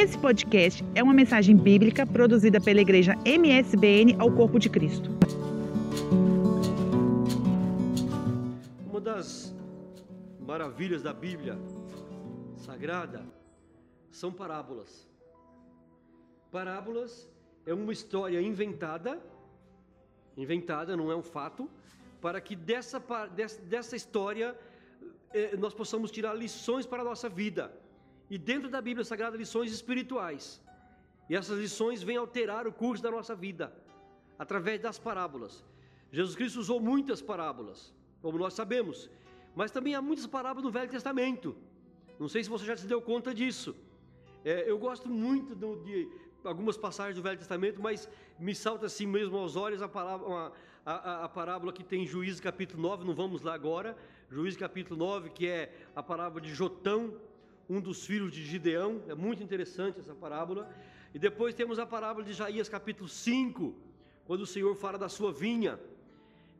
Esse podcast é uma mensagem bíblica produzida pela igreja MSBN ao Corpo de Cristo. Uma das maravilhas da Bíblia Sagrada são parábolas. Parábolas é uma história inventada, inventada, não é um fato, para que dessa, dessa, história eh, nós possamos tirar lições para a nossa vida. E dentro da Bíblia Sagrada, lições espirituais. E essas lições vêm alterar o curso da nossa vida, através das parábolas. Jesus Cristo usou muitas parábolas, como nós sabemos, mas também há muitas parábolas no Velho Testamento. Não sei se você já se deu conta disso. É, eu gosto muito do, de algumas passagens do Velho Testamento, mas me salta assim mesmo aos olhos a, palavra, a, a, a parábola que tem em Juízes capítulo 9, não vamos lá agora, Juízes capítulo 9, que é a parábola de Jotão, um dos filhos de Gideão, é muito interessante essa parábola. E depois temos a parábola de Isaías capítulo 5, quando o Senhor fala da sua vinha.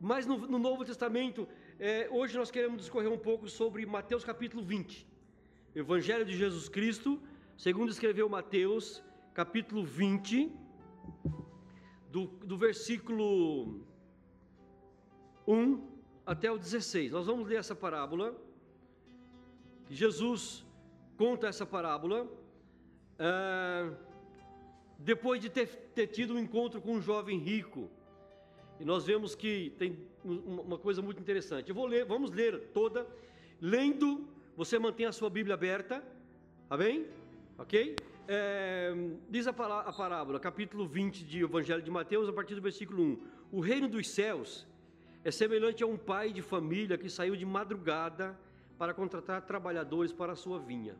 Mas no, no Novo Testamento, é, hoje nós queremos discorrer um pouco sobre Mateus capítulo 20. Evangelho de Jesus Cristo, segundo escreveu Mateus, capítulo 20, do, do versículo 1 até o 16. Nós vamos ler essa parábola. Jesus conta essa parábola é, depois de ter, ter, tido um encontro com um jovem rico. E nós vemos que tem uma coisa muito interessante. Eu vou ler, vamos ler toda. Lendo, você mantém a sua Bíblia aberta, amém? Ok? É, diz a, a parábola, capítulo 20 de Evangelho de Mateus, a partir do versículo 1. O reino dos céus é semelhante a um pai de família que saiu de madrugada para contratar trabalhadores para a sua vinha.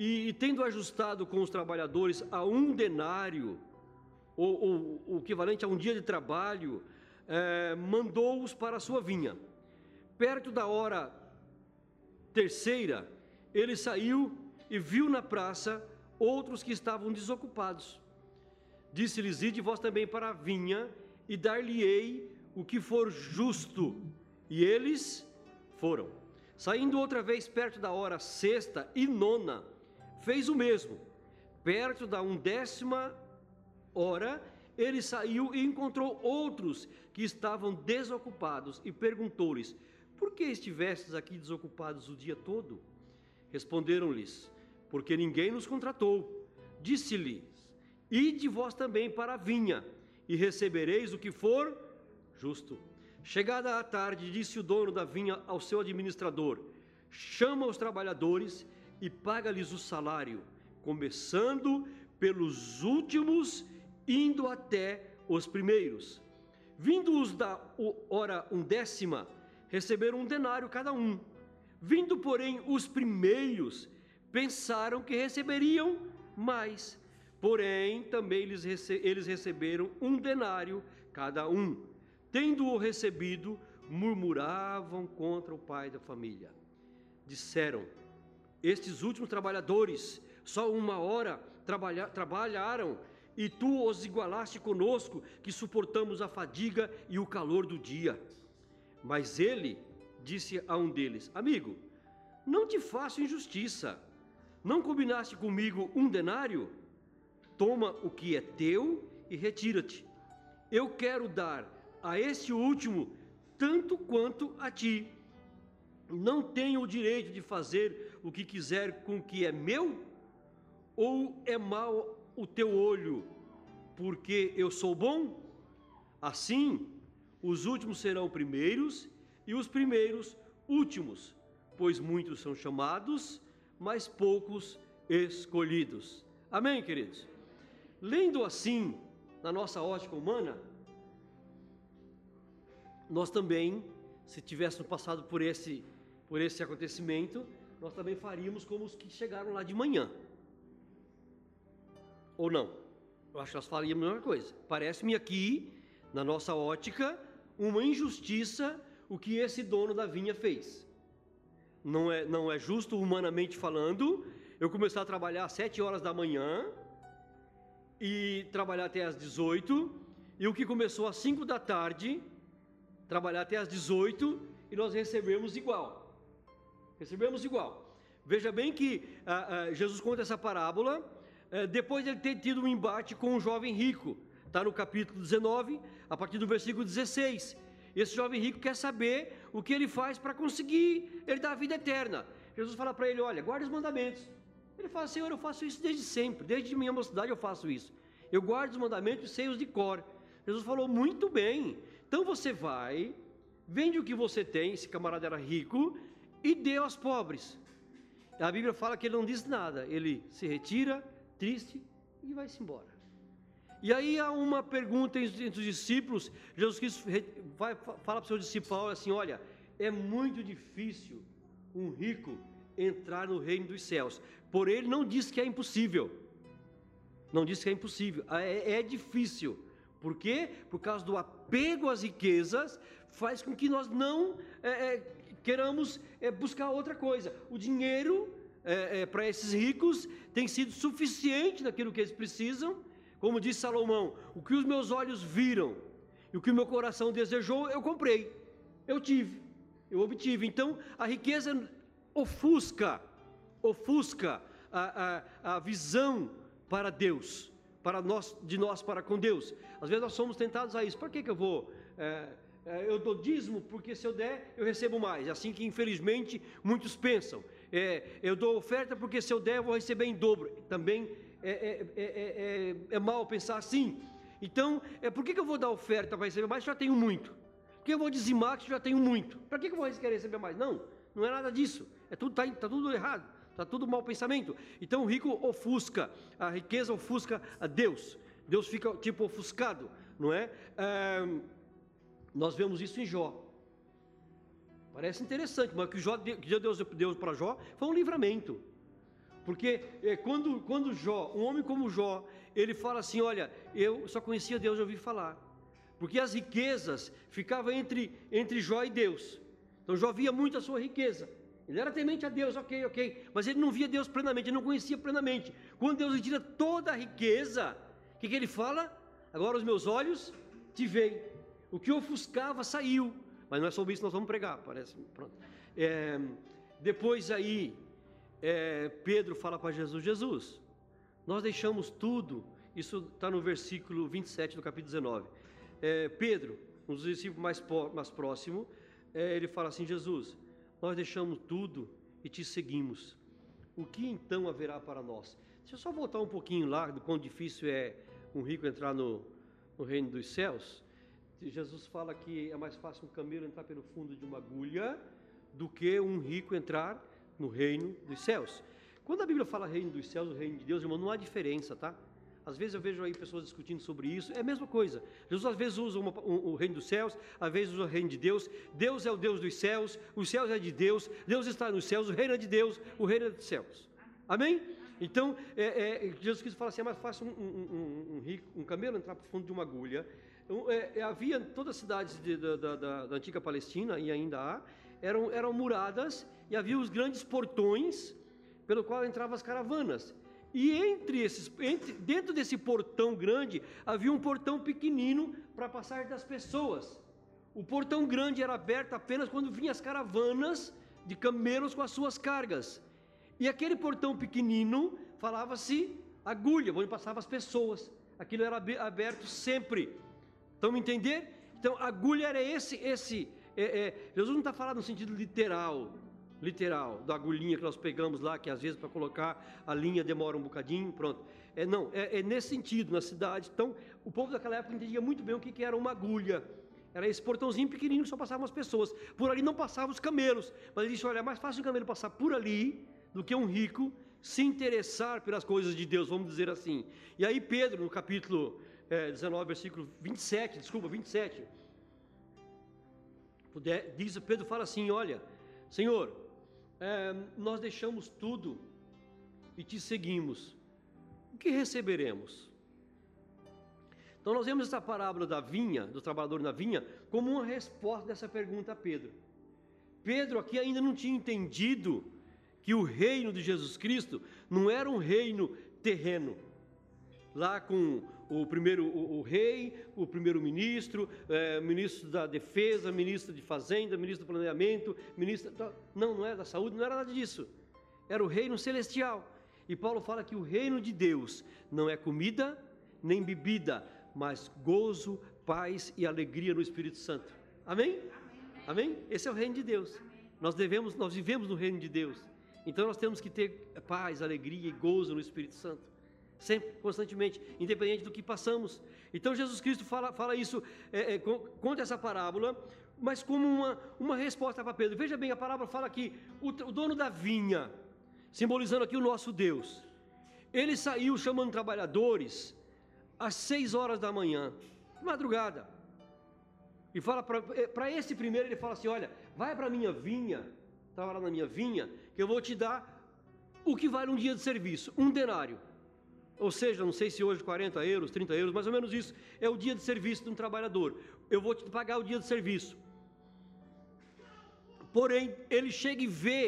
E, e tendo ajustado com os trabalhadores a um denário, ou, o equivalente a um dia de trabalho, é, mandou-os para a sua vinha. Perto da hora terceira, ele saiu e viu na praça outros que estavam desocupados. Disse-lhes: Ide vós também para a vinha, e dar-lhe-ei o que for justo. E eles foram. Saindo outra vez perto da hora sexta e nona, fez o mesmo. Perto da undécima hora, ele saiu e encontrou outros que estavam desocupados e perguntou-lhes: Por que estivestes aqui desocupados o dia todo? Responderam-lhes: Porque ninguém nos contratou. Disse-lhes: Ide vós também para a vinha, e recebereis o que for justo. Chegada a tarde, disse o dono da vinha ao seu administrador: Chama os trabalhadores e paga-lhes o salário, começando pelos últimos, indo até os primeiros. Vindo-os da hora undécima, receberam um denário cada um. Vindo, porém, os primeiros, pensaram que receberiam mais. Porém, também eles, rece eles receberam um denário cada um. Tendo-o recebido, murmuravam contra o pai da família. Disseram: estes últimos trabalhadores, só uma hora trabalha, trabalharam, e tu os igualaste conosco, que suportamos a fadiga e o calor do dia. Mas ele disse a um deles: Amigo, não te faço injustiça. Não combinaste comigo um denário? Toma o que é teu e retira-te. Eu quero dar a este último tanto quanto a ti não tenho o direito de fazer o que quiser com o que é meu? Ou é mau o teu olho, porque eu sou bom? Assim, os últimos serão primeiros e os primeiros últimos, pois muitos são chamados, mas poucos escolhidos. Amém, queridos? Lendo assim, na nossa ótica humana, nós também, se tivéssemos passado por esse por esse acontecimento, nós também faríamos como os que chegaram lá de manhã. Ou não? Eu acho que nós faríamos a mesma coisa. Parece-me aqui, na nossa ótica, uma injustiça o que esse dono da vinha fez. Não é, não é justo, humanamente falando, eu começar a trabalhar às 7 horas da manhã e trabalhar até às 18, e o que começou às 5 da tarde, trabalhar até às 18 e nós recebemos igual. Recebemos igual. Veja bem que ah, ah, Jesus conta essa parábola é, depois de ele ter tido um embate com um jovem rico. Está no capítulo 19, a partir do versículo 16. Esse jovem rico quer saber o que ele faz para conseguir ele dar a vida eterna. Jesus fala para ele: Olha, guarda os mandamentos. Ele fala: Senhor, eu faço isso desde sempre, desde minha mocidade eu faço isso. Eu guardo os mandamentos e sei os de cor. Jesus falou: Muito bem. Então você vai, vende o que você tem, esse camarada era rico, e dê aos pobres. A Bíblia fala que ele não diz nada, ele se retira, triste, e vai-se embora. E aí há uma pergunta entre os discípulos, Jesus Cristo vai, fala para o seu discípulo assim: olha, é muito difícil um rico entrar no reino dos céus. Por ele não diz que é impossível. Não diz que é impossível. É, é difícil. Por quê? Por causa do apego às riquezas, faz com que nós não é, é, queiramos é, buscar outra coisa. O dinheiro é, é, para esses ricos tem sido suficiente naquilo que eles precisam. Como disse Salomão: o que os meus olhos viram e o que o meu coração desejou, eu comprei, eu tive, eu obtive. Então a riqueza ofusca, ofusca a, a, a visão para Deus, para nós, de nós para com Deus. Às vezes nós somos tentados a isso. Por que, que eu vou? É, eu dou dízimo porque se eu der eu recebo mais. É assim que infelizmente muitos pensam. É, eu dou oferta porque se eu der eu vou receber em dobro. Também é, é, é, é mal pensar assim. Então, é, por que, que eu vou dar oferta para receber mais? Já tenho muito. Por que eu vou dizimar que já tenho muito? Para que, que eu vou querer receber mais? Não, não é nada disso. É tudo, tá, tá tudo errado. Está tudo mau pensamento. Então o rico ofusca, a riqueza ofusca a Deus. Deus fica tipo ofuscado, não é? é nós vemos isso em Jó. Parece interessante, mas o que, Jó, Deus deu para Jó foi um livramento. Porque é, quando, quando Jó, um homem como Jó, ele fala assim: Olha, eu só conhecia Deus, eu ouvi falar. Porque as riquezas ficavam entre, entre Jó e Deus. Então Jó via muito a sua riqueza. Ele era temente a Deus, ok, ok. Mas ele não via Deus plenamente, ele não conhecia plenamente. Quando Deus lhe tira toda a riqueza, o que, que ele fala? Agora os meus olhos te veem. O que ofuscava saiu. Mas não é sobre isso que nós vamos pregar, parece. Pronto. É, depois aí, é, Pedro fala para Jesus: Jesus, nós deixamos tudo. Isso está no versículo 27 do capítulo 19. É, Pedro, um dos discípulos mais, mais próximo, é, ele fala assim: Jesus, nós deixamos tudo e te seguimos. O que então haverá para nós? Deixa eu só voltar um pouquinho lá do quão difícil é um rico entrar no, no reino dos céus. Jesus fala que é mais fácil um camelo entrar pelo fundo de uma agulha do que um rico entrar no reino dos céus. Quando a Bíblia fala reino dos céus, o reino de Deus, irmão, não há diferença, tá? Às vezes eu vejo aí pessoas discutindo sobre isso, é a mesma coisa. Jesus às vezes usa uma, um, o reino dos céus, às vezes usa o reino de Deus. Deus é o Deus dos céus, os céus é de Deus, Deus está nos céus, o reino é de Deus, o reino é dos céus. Amém? Então, é, é, Jesus Cristo fala assim: é mais fácil um, um, um, rico, um camelo entrar para o fundo de uma agulha. É, é, havia todas as cidades de, da, da, da, antiga Palestina, e ainda há, eram, eram muradas e havia os grandes portões pelo qual entravam as caravanas. E entre esses, entre, dentro desse portão grande, havia um portão pequenino para passar das pessoas. O portão grande era aberto apenas quando vinham as caravanas de camelos com as suas cargas. E aquele portão pequenino falava-se agulha, onde passavam as pessoas. Aquilo era aberto sempre. Estão me entender? Então, agulha era esse, esse. É, é, Jesus não está falando no sentido literal, literal, da agulhinha que nós pegamos lá, que às vezes para colocar a linha demora um bocadinho, pronto. É, não, é, é, nesse sentido, na cidade. Então, o povo daquela época entendia muito bem o que, que era uma agulha. Era esse portãozinho pequenininho que só passavam as pessoas. Por ali não passavam os camelos. Mas ele disse: olha, é mais fácil um camelo passar por ali do que um rico se interessar pelas coisas de Deus, vamos dizer assim. E aí, Pedro, no capítulo é, 19, versículo 27, desculpa, 27, puder, diz, Pedro fala assim: olha, Senhor, é, nós deixamos tudo e te seguimos, o que receberemos? Então nós vemos essa parábola da vinha, do trabalhador na vinha, como uma resposta dessa pergunta a Pedro. Pedro aqui ainda não tinha entendido que o reino de Jesus Cristo não era um reino terreno, lá com o primeiro o, o rei, o primeiro-ministro, é, ministro da defesa, ministro de fazenda, ministro do planeamento, ministro. Não, não era da saúde, não era nada disso. Era o reino celestial. E Paulo fala que o reino de Deus não é comida nem bebida, mas gozo, paz e alegria no Espírito Santo. Amém? Amém? Esse é o reino de Deus. Nós devemos, nós vivemos no reino de Deus. Então nós temos que ter paz, alegria e gozo no Espírito Santo. Sempre, constantemente, independente do que passamos. Então Jesus Cristo fala, fala isso, é, é, conta essa parábola, mas como uma, uma resposta para Pedro. Veja bem, a parábola fala que o, o dono da vinha, simbolizando aqui o nosso Deus, ele saiu chamando trabalhadores às seis horas da manhã, madrugada. E fala para esse primeiro, ele fala assim: Olha, vai para a minha vinha, estava lá na minha vinha, que eu vou te dar o que vale um dia de serviço, um denário. Ou seja, não sei se hoje 40 euros, 30 euros, mais ou menos isso, é o dia de serviço de um trabalhador. Eu vou te pagar o dia de serviço. Porém, ele chega e vê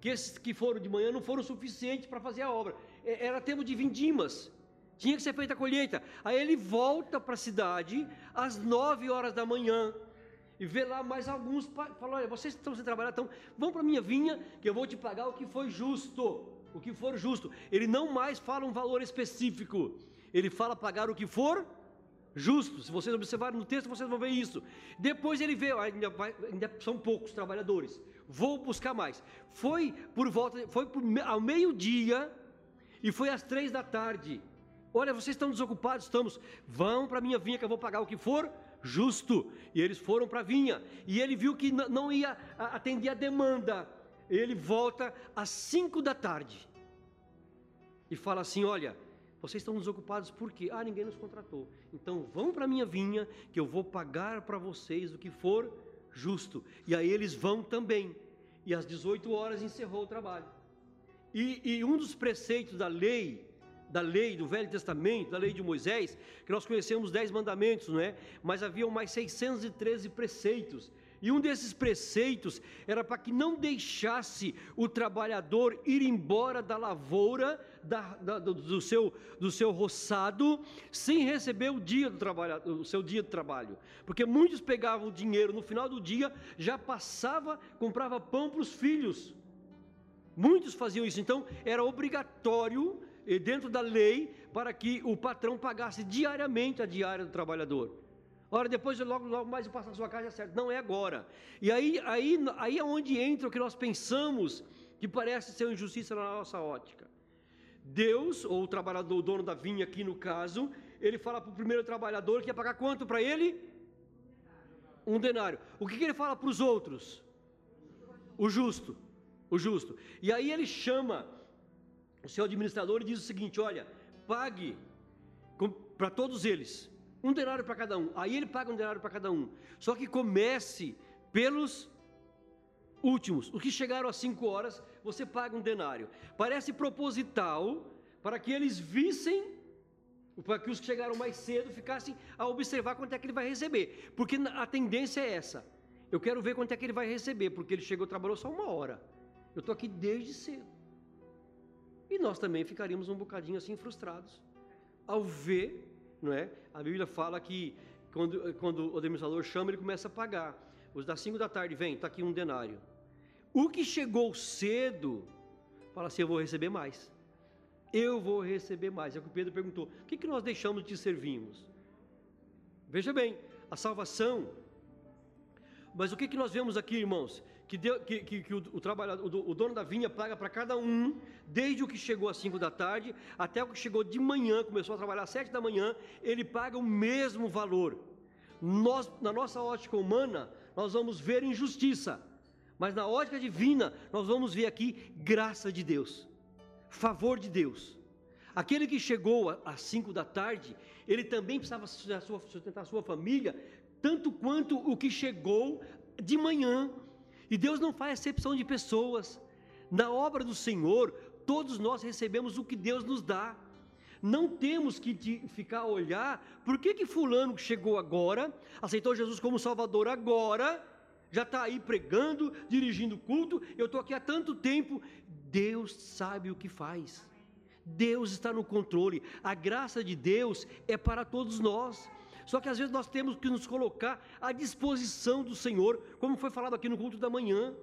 que esses que foram de manhã não foram suficientes para fazer a obra. É, era tempo de vindimas. Tinha que ser feita a colheita. Aí ele volta para a cidade às nove horas da manhã e vê lá mais alguns. Fala: Olha, vocês estão sem trabalhar, então vão para a minha vinha que eu vou te pagar o que foi justo. O que for justo. Ele não mais fala um valor específico. Ele fala pagar o que for justo. Se vocês observarem no texto, vocês vão ver isso. Depois ele vê, ainda, vai, ainda são poucos trabalhadores. Vou buscar mais. Foi por volta, foi por, ao meio-dia e foi às três da tarde. Olha, vocês estão desocupados? Estamos. Vão para a minha vinha que eu vou pagar o que for justo. E eles foram para a vinha. E ele viu que não ia atender a demanda. Ele volta às cinco da tarde. E fala assim: Olha, vocês estão desocupados por quê? Ah, ninguém nos contratou. Então vão para a minha vinha que eu vou pagar para vocês o que for justo. E aí eles vão também. E às 18 horas encerrou o trabalho. E, e um dos preceitos da lei da lei do Velho Testamento, da lei de Moisés, que nós conhecemos dez mandamentos, não é? Mas haviam mais 613 preceitos. E um desses preceitos era para que não deixasse o trabalhador ir embora da lavoura, da, da, do, seu, do seu roçado, sem receber o, dia do trabalho, o seu dia de trabalho. Porque muitos pegavam o dinheiro no final do dia, já passava, comprava pão para os filhos. Muitos faziam isso, então era obrigatório dentro da lei para que o patrão pagasse diariamente a diária do trabalhador. Ora, depois logo, logo mais eu passo na sua casa, é certo. Não é agora. E aí, aí, aí é onde entra o que nós pensamos que parece ser uma injustiça na nossa ótica. Deus, ou o trabalhador, o dono da vinha aqui no caso, ele fala para o primeiro trabalhador que ia pagar quanto para ele? Um denário. O que, que ele fala para os outros? O justo. O justo. E aí ele chama o seu administrador diz o seguinte: olha, pague para todos eles um denário para cada um. Aí ele paga um denário para cada um. Só que comece pelos últimos, os que chegaram às cinco horas, você paga um denário. Parece proposital para que eles vissem, para que os que chegaram mais cedo ficassem a observar quanto é que ele vai receber, porque a tendência é essa. Eu quero ver quanto é que ele vai receber, porque ele chegou, trabalhou só uma hora. Eu estou aqui desde cedo. E nós também ficaríamos um bocadinho assim frustrados ao ver, não é? A Bíblia fala que quando, quando o administrador chama, ele começa a pagar. Os das 5 da tarde, vem, está aqui um denário. O que chegou cedo, fala assim: eu vou receber mais. Eu vou receber mais. É o que Pedro perguntou: o que, que nós deixamos de servirmos? Veja bem, a salvação. Mas o que, que nós vemos aqui, irmãos? Que, deu, que, que, que o, o, trabalhador, o, o dono da vinha paga para cada um, desde o que chegou às 5 da tarde até o que chegou de manhã, começou a trabalhar às 7 da manhã, ele paga o mesmo valor. Nós, na nossa ótica humana, nós vamos ver injustiça, mas na ótica divina, nós vamos ver aqui graça de Deus, favor de Deus. Aquele que chegou às 5 da tarde, ele também precisava sustentar a sua família, tanto quanto o que chegou de manhã, e Deus não faz exceção de pessoas. Na obra do Senhor, todos nós recebemos o que Deus nos dá. Não temos que ficar a olhar por que, que fulano chegou agora, aceitou Jesus como Salvador agora, já está aí pregando, dirigindo culto, eu estou aqui há tanto tempo. Deus sabe o que faz. Deus está no controle. A graça de Deus é para todos nós. Só que às vezes nós temos que nos colocar à disposição do Senhor, como foi falado aqui no culto da manhã.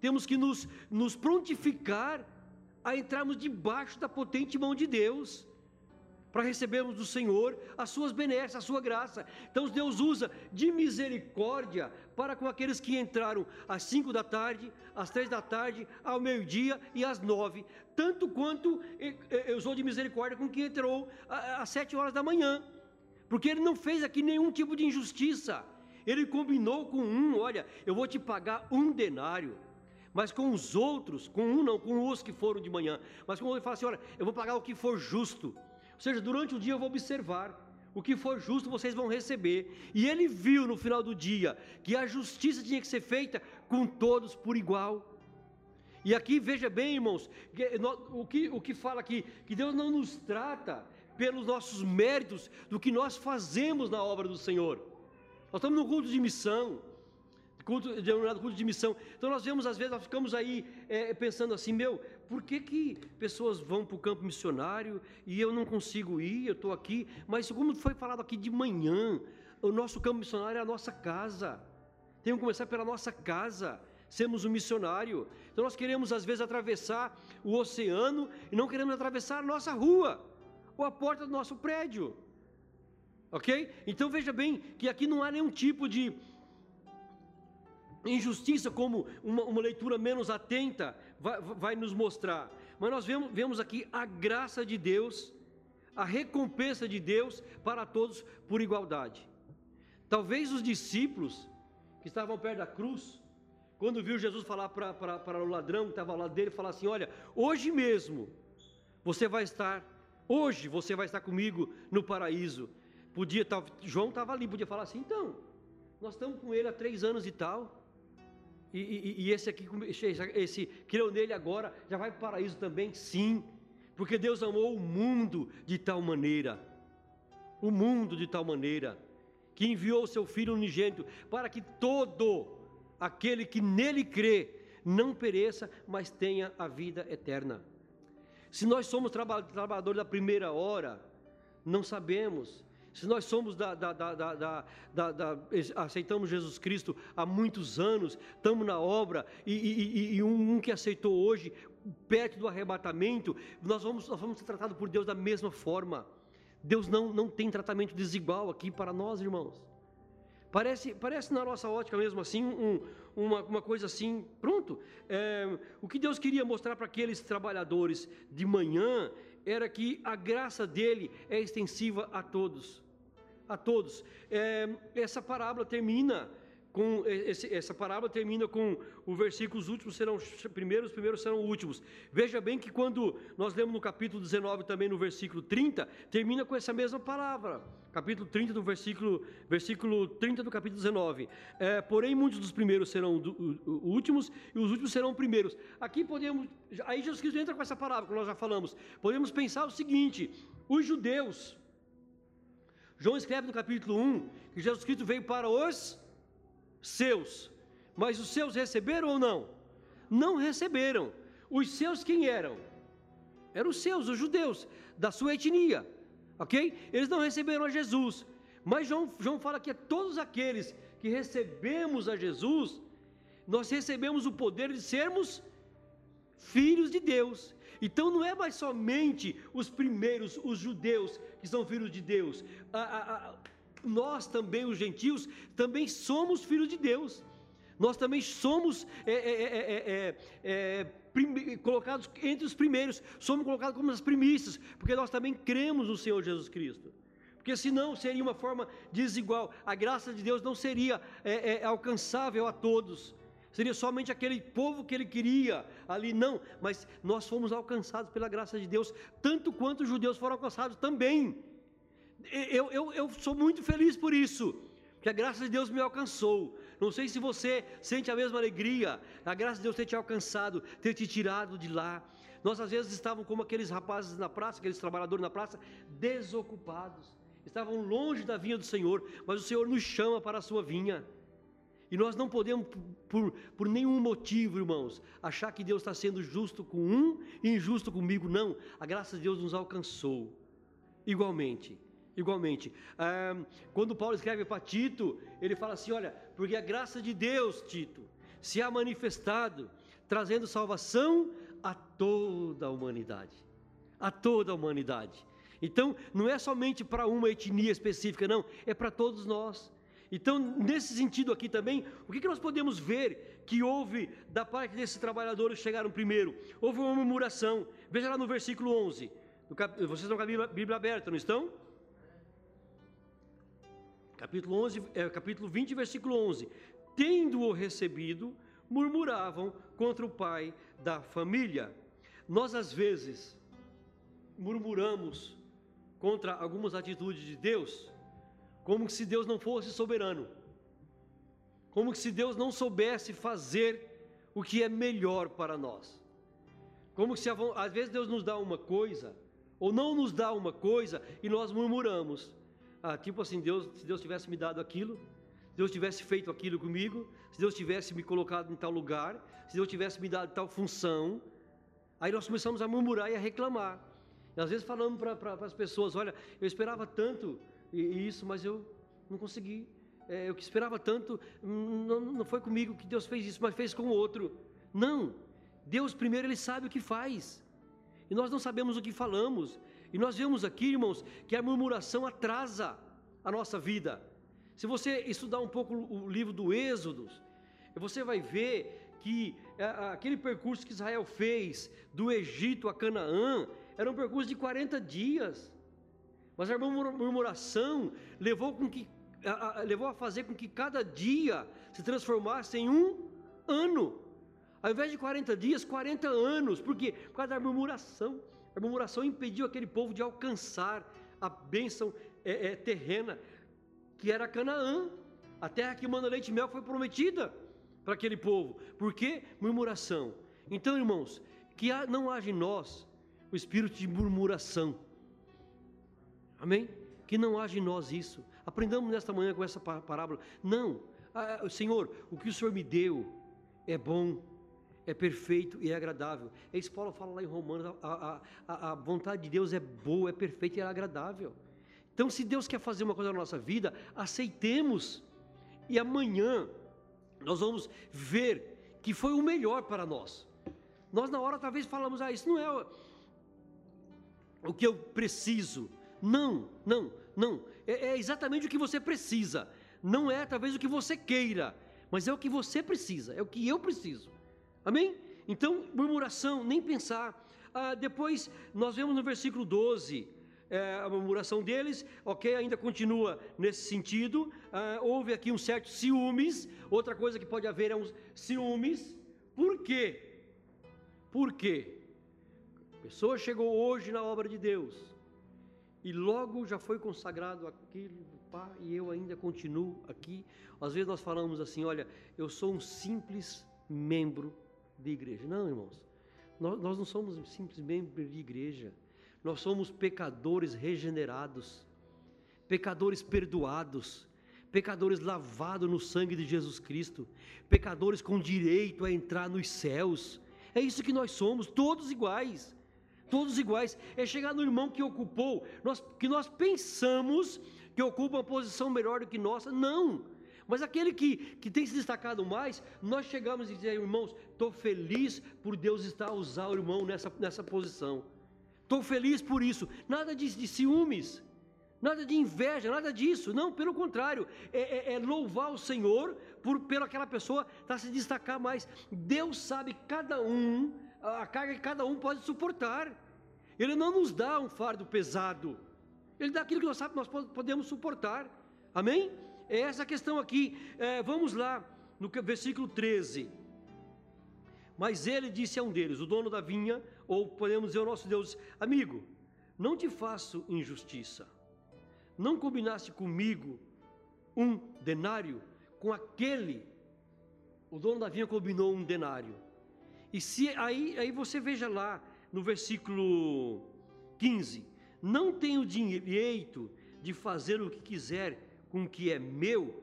Temos que nos, nos prontificar a entrarmos debaixo da potente mão de Deus para recebermos do Senhor as suas benesses, a sua graça. Então Deus usa de misericórdia para com aqueles que entraram às cinco da tarde, às três da tarde, ao meio-dia e às nove, tanto quanto eu usou de misericórdia com quem entrou às sete horas da manhã, porque ele não fez aqui nenhum tipo de injustiça. Ele combinou com um, olha, eu vou te pagar um denário. Mas com os outros, com um não, com os que foram de manhã, mas com o outro ele fala assim: olha, eu vou pagar o que for justo. Ou seja, durante o dia eu vou observar. O que for justo vocês vão receber. E ele viu no final do dia que a justiça tinha que ser feita com todos por igual. E aqui veja bem, irmãos, o que, o que fala aqui, que Deus não nos trata pelos nossos méritos do que nós fazemos na obra do Senhor. Nós estamos no culto de missão, culto, denominado culto de missão. Então nós vemos, às vezes, nós ficamos aí é, pensando assim, meu, por que, que pessoas vão para o campo missionário e eu não consigo ir, eu estou aqui, mas como foi falado aqui de manhã, o nosso campo missionário é a nossa casa. Temos que começar pela nossa casa. Sermos um missionário. Então nós queremos às vezes atravessar o oceano e não queremos atravessar a nossa rua ou a porta do nosso prédio. Ok? Então veja bem que aqui não há nenhum tipo de injustiça, como uma, uma leitura menos atenta vai, vai, nos mostrar. Mas nós vemos, vemos aqui a graça de Deus, a recompensa de Deus para todos por igualdade. Talvez os discípulos que estavam perto da cruz, quando viu Jesus falar para o ladrão que estava ao lado dele, falar assim: Olha, hoje mesmo você vai estar, hoje você vai estar comigo no paraíso. Podia, João estava ali, podia falar assim: Então, nós estamos com ele há três anos e tal. E, e, e esse aqui, esse creu nele agora, já vai para o paraíso também? Sim, porque Deus amou o mundo de tal maneira, o mundo de tal maneira, que enviou o seu Filho unigênito, para que todo aquele que nele crê, não pereça, mas tenha a vida eterna. Se nós somos trabalhadores da primeira hora, não sabemos se nós somos da, da, da, da, aceitamos Jesus Cristo há muitos anos, estamos na obra, e, e, e um, um, que aceitou hoje, perto do arrebatamento, nós vamos, nós vamos ser tratados por Deus da mesma forma. Deus não, não tem tratamento desigual aqui para nós, irmãos. Parece, parece na nossa ótica mesmo assim, um, uma, uma coisa assim, pronto. É, o que Deus queria mostrar para aqueles trabalhadores de manhã era que a graça dele é extensiva a todos. A todos. É, essa parábola termina com esse, essa parábola termina com o versículo, os últimos serão os primeiros, os primeiros serão os últimos. Veja bem que quando nós lemos no capítulo 19, também no versículo 30, termina com essa mesma palavra. Capítulo 30 do versículo, versículo 30 do capítulo 19. É, porém, muitos dos primeiros serão do, o, últimos e os últimos serão primeiros. Aqui podemos, aí Jesus Cristo entra com essa palavra, que nós já falamos. Podemos pensar o seguinte: os judeus, João escreve no capítulo 1 que Jesus Cristo veio para os seus. Mas os seus receberam ou não? Não receberam. Os seus quem eram? Eram os seus, os judeus, da sua etnia. Ok? Eles não receberam a Jesus. Mas João, João fala que é todos aqueles que recebemos a Jesus, nós recebemos o poder de sermos filhos de Deus. Então não é mais somente os primeiros, os judeus, que são filhos de Deus. A, a, a, nós também, os gentios, também somos filhos de Deus. Nós também somos é, é, é, colocados entre os primeiros, somos colocados como as primícias, porque nós também cremos no Senhor Jesus Cristo. Porque senão seria uma forma desigual, a graça de Deus não seria alcançável a todos, seria somente aquele povo que ele queria ali, não, mas nós fomos alcançados pela graça de Deus, tanto quanto os judeus foram alcançados também eu, eu, eu sou muito feliz por isso, que a graça de Deus me alcançou. Não sei se você sente a mesma alegria, a graça de Deus ter te alcançado, ter te tirado de lá. Nós às vezes estávamos como aqueles rapazes na praça, aqueles trabalhadores na praça, desocupados, estavam longe da vinha do Senhor, mas o Senhor nos chama para a sua vinha. E nós não podemos, por, por nenhum motivo, irmãos, achar que Deus está sendo justo com um e injusto comigo. Não, a graça de Deus nos alcançou igualmente igualmente. Ah, quando Paulo escreve para Tito, ele fala assim: olha, porque a graça de Deus, Tito, se há manifestado, trazendo salvação a toda a humanidade. A toda a humanidade. Então, não é somente para uma etnia específica, não, é para todos nós. Então, nesse sentido aqui também, o que, que nós podemos ver que houve da parte desses trabalhadores que chegaram primeiro? Houve uma murmuração. Veja lá no versículo 11. Vocês estão com a Bíblia, Bíblia aberta, não estão? Capítulo, 11, é, capítulo 20, versículo 11. Tendo-o recebido, murmuravam contra o pai da família. Nós, às vezes, murmuramos contra algumas atitudes de Deus, como se Deus não fosse soberano, como se Deus não soubesse fazer o que é melhor para nós, como se às vezes Deus nos dá uma coisa, ou não nos dá uma coisa, e nós murmuramos, ah, tipo assim, Deus, se Deus tivesse me dado aquilo, se Deus tivesse feito aquilo comigo, se Deus tivesse me colocado em tal lugar, se Deus tivesse me dado tal função, aí nós começamos a murmurar e a reclamar. E às vezes falamos para as pessoas: olha, eu esperava tanto isso, mas eu não consegui. É, eu que esperava tanto, não, não foi comigo que Deus fez isso, mas fez com o outro. Não. Deus primeiro ele sabe o que faz. E nós não sabemos o que falamos. E nós vemos aqui, irmãos, que a murmuração atrasa a nossa vida. Se você estudar um pouco o livro do Êxodo, você vai ver que é, aquele percurso que Israel fez do Egito a Canaã era um percurso de 40 dias. Mas a murmuração levou, com que, a, levou a fazer com que cada dia se transformasse em um ano. Ao invés de 40 dias, 40 anos. Por quê? Por causa da murmuração. A murmuração impediu aquele povo de alcançar a bênção é, é, terrena, que era Canaã. A terra que manda leite e mel foi prometida para aquele povo. Por quê? Murmuração. Então, irmãos, que não haja em nós o espírito de murmuração. Amém? Que não haja em nós isso. Aprendamos nesta manhã com essa parábola. Não, ah, Senhor, o que o Senhor me deu é bom, é perfeito e é agradável. É isso Paulo fala lá em Romanos: a, a, a vontade de Deus é boa, é perfeita e é agradável. Então, se Deus quer fazer uma coisa na nossa vida, aceitemos. E amanhã nós vamos ver que foi o melhor para nós. Nós, na hora, talvez falamos: ah, isso não é o que eu preciso. Não, não, não. É, é exatamente o que você precisa. Não é talvez o que você queira, mas é o que você precisa, é o que eu preciso. Amém? Então, murmuração, nem pensar. Ah, depois, nós vemos no versículo 12. É, a murmuração deles, ok, ainda continua nesse sentido. Ah, houve aqui um certo ciúmes. Outra coisa que pode haver é um ciúmes. Por quê? Por quê? A pessoa chegou hoje na obra de Deus e logo já foi consagrado aquilo, pá, e eu ainda continuo aqui. Às vezes nós falamos assim: olha, eu sou um simples membro de igreja. Não, irmãos, nós, nós não somos simples membros de igreja, nós somos pecadores regenerados, pecadores perdoados, pecadores lavados no sangue de Jesus Cristo, pecadores com direito a entrar nos céus. É isso que nós somos, todos iguais todos iguais. É chegar no irmão que ocupou, nós, que nós pensamos que ocupa uma posição melhor do que nossa. Não. Mas aquele que, que tem se destacado mais, nós chegamos e dizemos, irmãos, estou feliz por Deus estar usar o irmão nessa, nessa posição. Estou feliz por isso. Nada de, de ciúmes, nada de inveja, nada disso. Não, pelo contrário, é, é, é louvar o Senhor por pela aquela pessoa estar tá se destacar mais. Deus sabe cada um a carga que cada um pode suportar. Ele não nos dá um fardo pesado. Ele dá aquilo que nós sabemos nós podemos suportar. Amém? É essa a questão aqui. É, vamos lá no versículo 13. Mas ele disse a um deles, o dono da vinha, ou podemos dizer o nosso Deus, amigo, não te faço injustiça. Não combinaste comigo um denário com aquele. O dono da vinha combinou um denário. E se aí, aí você veja lá no versículo 15: Não tenho direito de fazer o que quiser com o que é meu.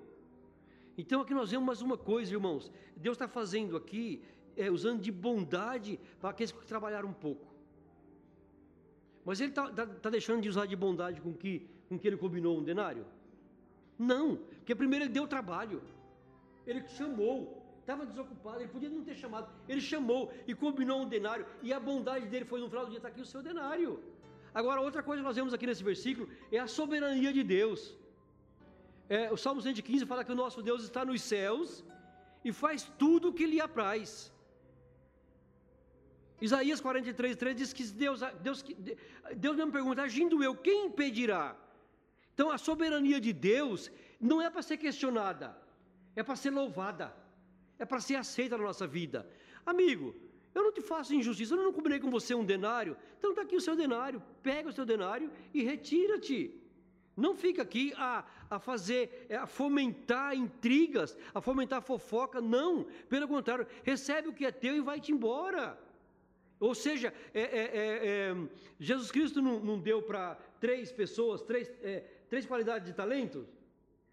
Então aqui nós vemos mais uma coisa, irmãos. Deus está fazendo aqui, é, usando de bondade para aqueles que trabalharam um pouco. Mas ele está tá, tá deixando de usar de bondade com que, com que ele combinou um denário? Não, porque primeiro ele deu trabalho, ele chamou, estava desocupado, ele podia não ter chamado, ele chamou e combinou um denário, e a bondade dele foi no final do dia, está aqui o seu denário. Agora, outra coisa que nós vemos aqui nesse versículo é a soberania de Deus. É, o Salmo 115 fala que o nosso Deus está nos céus e faz tudo o que lhe apraz. Isaías 43, 3 diz que Deus, Deus, Deus mesmo pergunta: agindo eu, quem impedirá? Então a soberania de Deus não é para ser questionada, é para ser louvada, é para ser aceita na nossa vida. Amigo, eu não te faço injustiça, eu não combinei com você um denário, então está aqui o seu denário, pega o seu denário e retira-te. Não fica aqui a, a fazer, é, a fomentar intrigas, a fomentar fofoca, não. Pelo contrário, recebe o que é teu e vai-te embora. Ou seja, é, é, é, é Jesus Cristo não, não deu para três pessoas, três, é, três qualidades de talentos?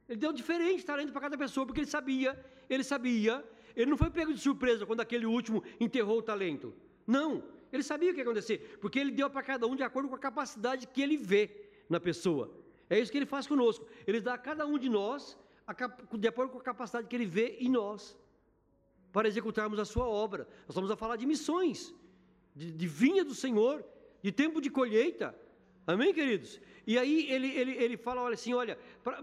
Ele deu diferente talento para cada pessoa, porque ele sabia, ele sabia, ele não foi pego de surpresa quando aquele último enterrou o talento. Não, ele sabia o que ia acontecer, porque ele deu para cada um de acordo com a capacidade que ele vê na pessoa. É isso que ele faz conosco. Ele dá a cada um de nós, de acordo com a capacidade que ele vê em nós, para executarmos a sua obra. Nós estamos a falar de missões de, de vinha do Senhor, de tempo de colheita. Amém, queridos? E aí ele, ele, ele fala, olha assim, olha,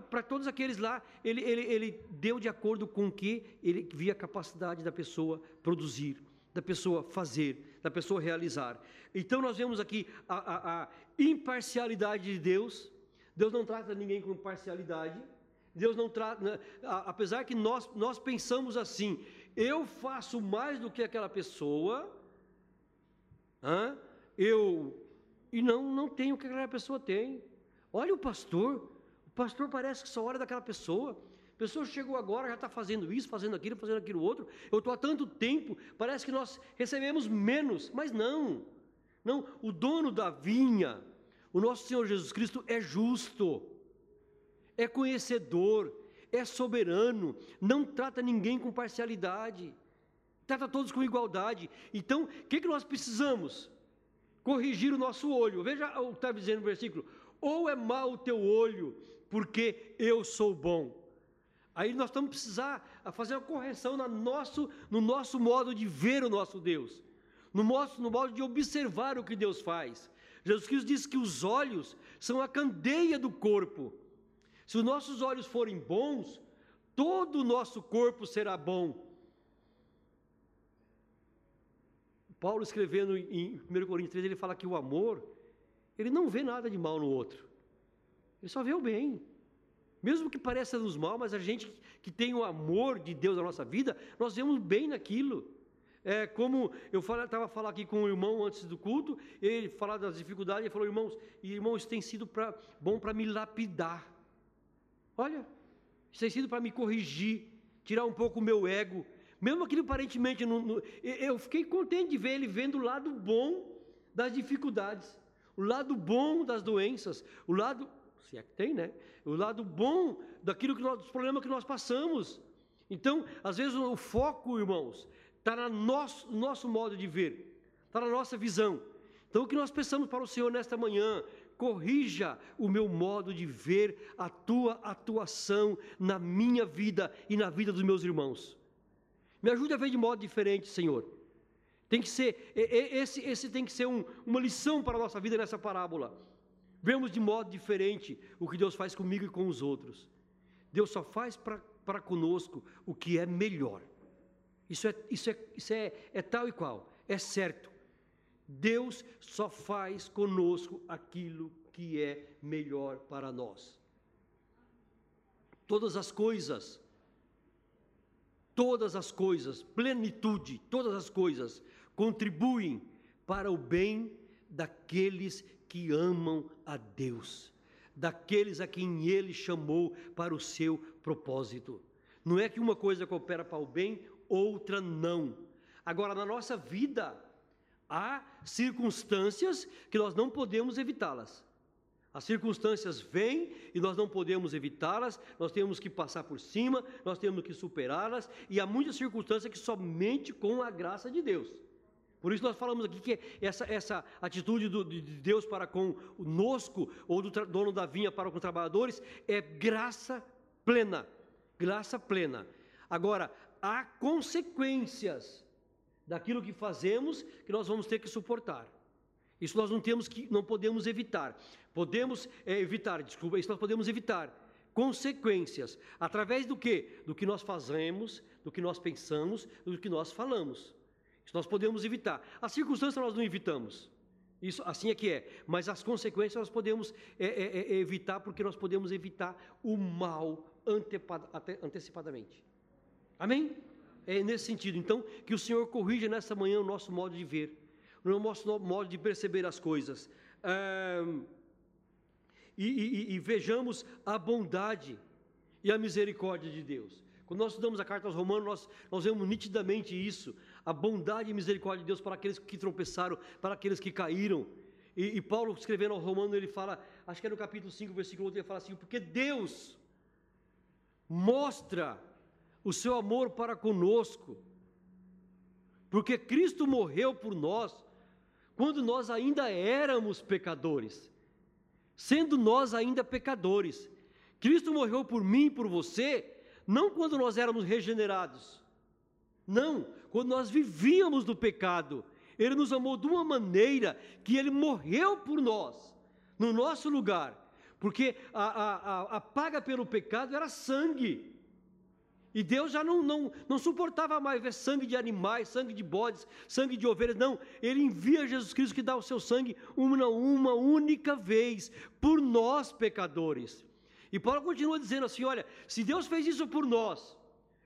para todos aqueles lá, ele, ele, ele deu de acordo com o que ele via a capacidade da pessoa produzir, da pessoa fazer, da pessoa realizar. Então nós vemos aqui a, a, a imparcialidade de Deus. Deus não trata ninguém com parcialidade. Deus não trata, né, apesar que nós, nós pensamos assim, eu faço mais do que aquela pessoa? Eu e não não tenho o que aquela pessoa tem. Olha o pastor, o pastor parece que só olha daquela pessoa. A pessoa chegou agora, já está fazendo isso, fazendo aquilo, fazendo aquilo outro. Eu estou há tanto tempo, parece que nós recebemos menos, mas não. Não, o dono da vinha, o nosso Senhor Jesus Cristo é justo, é conhecedor, é soberano, não trata ninguém com parcialidade trata todos com igualdade. Então, o que, que nós precisamos? Corrigir o nosso olho. Veja o que está dizendo no versículo: ou é mau o teu olho, porque eu sou bom. Aí nós estamos precisar fazer uma correção no nosso, no nosso modo de ver o nosso Deus, no, nosso, no modo de observar o que Deus faz. Jesus Cristo disse que os olhos são a candeia do corpo. Se os nossos olhos forem bons, todo o nosso corpo será bom. Paulo escrevendo em 1 Coríntios 3, ele fala que o amor, ele não vê nada de mal no outro. Ele só vê o bem. Mesmo que pareça nos mal, mas a gente que tem o amor de Deus na nossa vida, nós vemos bem naquilo. É como eu estava falando aqui com o irmão antes do culto, ele falou das dificuldades, ele falou, irmãos, irmãos, tem sido pra, bom para me lapidar. Olha, tem sido para me corrigir, tirar um pouco o meu ego, mesmo aquilo aparentemente, não, eu fiquei contente de ver ele vendo o lado bom das dificuldades, o lado bom das doenças, o lado, se é que tem, né? O lado bom daquilo que nós, dos problemas que nós passamos. Então, às vezes o foco, irmãos, está no nosso, nosso modo de ver, está na nossa visão. Então, o que nós pensamos para o Senhor nesta manhã, corrija o meu modo de ver a tua atuação na minha vida e na vida dos meus irmãos. Me ajude a ver de modo diferente, Senhor. Tem que ser, esse, esse tem que ser um, uma lição para a nossa vida nessa parábola. Vemos de modo diferente o que Deus faz comigo e com os outros. Deus só faz para conosco o que é melhor. Isso, é, isso, é, isso é, é tal e qual, é certo. Deus só faz conosco aquilo que é melhor para nós. Todas as coisas todas as coisas, plenitude, todas as coisas contribuem para o bem daqueles que amam a Deus, daqueles a quem Ele chamou para o seu propósito. Não é que uma coisa coopera para o bem, outra não. Agora, na nossa vida, há circunstâncias que nós não podemos evitá-las. As circunstâncias vêm e nós não podemos evitá-las, nós temos que passar por cima, nós temos que superá-las, e há muitas circunstâncias que somente com a graça de Deus. Por isso nós falamos aqui que essa, essa atitude do, de Deus para conosco, ou do dono da vinha para com os trabalhadores, é graça plena. Graça plena. Agora, há consequências daquilo que fazemos que nós vamos ter que suportar. Isso nós não temos que, não podemos evitar. Podemos é, evitar, desculpa, isso nós podemos evitar. Consequências através do que? Do que nós fazemos, do que nós pensamos, do que nós falamos. Isso nós podemos evitar. As circunstâncias nós não evitamos. Isso assim é que é. Mas as consequências nós podemos é, é, é evitar porque nós podemos evitar o mal antecipadamente. Amém? É nesse sentido, então, que o Senhor corrija nessa manhã o nosso modo de ver, o nosso modo de perceber as coisas. e, e, e vejamos a bondade e a misericórdia de Deus. Quando nós estudamos a carta aos Romanos, nós, nós vemos nitidamente isso, a bondade e misericórdia de Deus para aqueles que tropeçaram, para aqueles que caíram. E, e Paulo, escrevendo aos Romanos, ele fala, acho que é no capítulo 5, versículo 8, ele fala assim: porque Deus mostra o seu amor para conosco, porque Cristo morreu por nós quando nós ainda éramos pecadores, sendo nós ainda pecadores. Cristo morreu por mim e por você, não quando nós éramos regenerados, não, quando nós vivíamos do pecado. Ele nos amou de uma maneira que ele morreu por nós, no nosso lugar, porque a, a, a, a paga pelo pecado era sangue. E Deus já não, não, não suportava mais ver sangue de animais, sangue de bodes, sangue de ovelhas. Não, Ele envia Jesus Cristo que dá o seu sangue uma, uma única vez por nós pecadores. E Paulo continua dizendo assim: olha, se Deus fez isso por nós,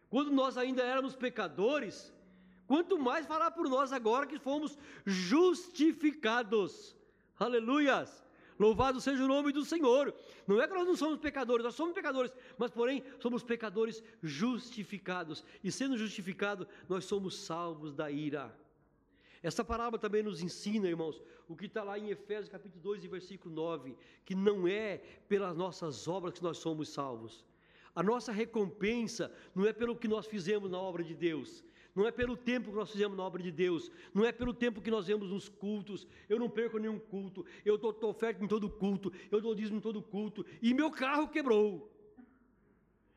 quando nós ainda éramos pecadores, quanto mais fará por nós agora que fomos justificados. Aleluias! Louvado seja o nome do Senhor. Não é que nós não somos pecadores, nós somos pecadores, mas porém somos pecadores justificados. E sendo justificados, nós somos salvos da ira. Essa parábola também nos ensina, irmãos, o que está lá em Efésios capítulo 2 e versículo 9, que não é pelas nossas obras que nós somos salvos. A nossa recompensa não é pelo que nós fizemos na obra de Deus, não é pelo tempo que nós fizemos na obra de Deus, não é pelo tempo que nós vemos nos cultos. Eu não perco nenhum culto, eu dou oferta em todo culto, eu dou dízimo em todo culto, e meu carro quebrou.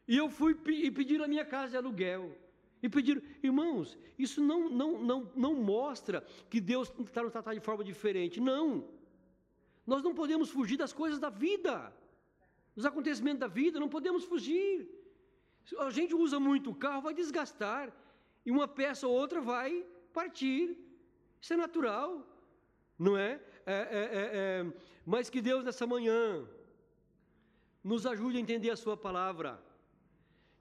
E eu fui e pedi na minha casa de aluguel. E pedir, irmãos, isso não, não, não, não mostra que Deus está nos tratando de forma diferente. Não. Nós não podemos fugir das coisas da vida, dos acontecimentos da vida, não podemos fugir. A gente usa muito o carro, vai desgastar e uma peça ou outra vai partir. Isso é natural, não é? é, é, é, é mas que Deus nessa manhã nos ajude a entender a Sua palavra,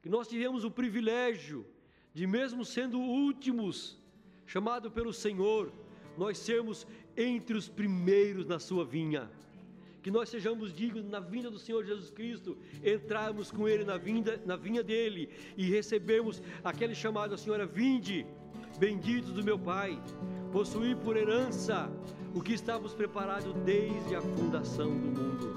que nós tivemos o privilégio de, mesmo sendo últimos, chamado pelo Senhor, nós sermos entre os primeiros na Sua vinha que nós sejamos dignos na vinda do Senhor Jesus Cristo, entrarmos com Ele na vinda, na vinha dele e recebemos aquele chamado a Senhora, vinde, benditos do meu Pai, possuir por herança o que estávamos preparados desde a fundação do mundo.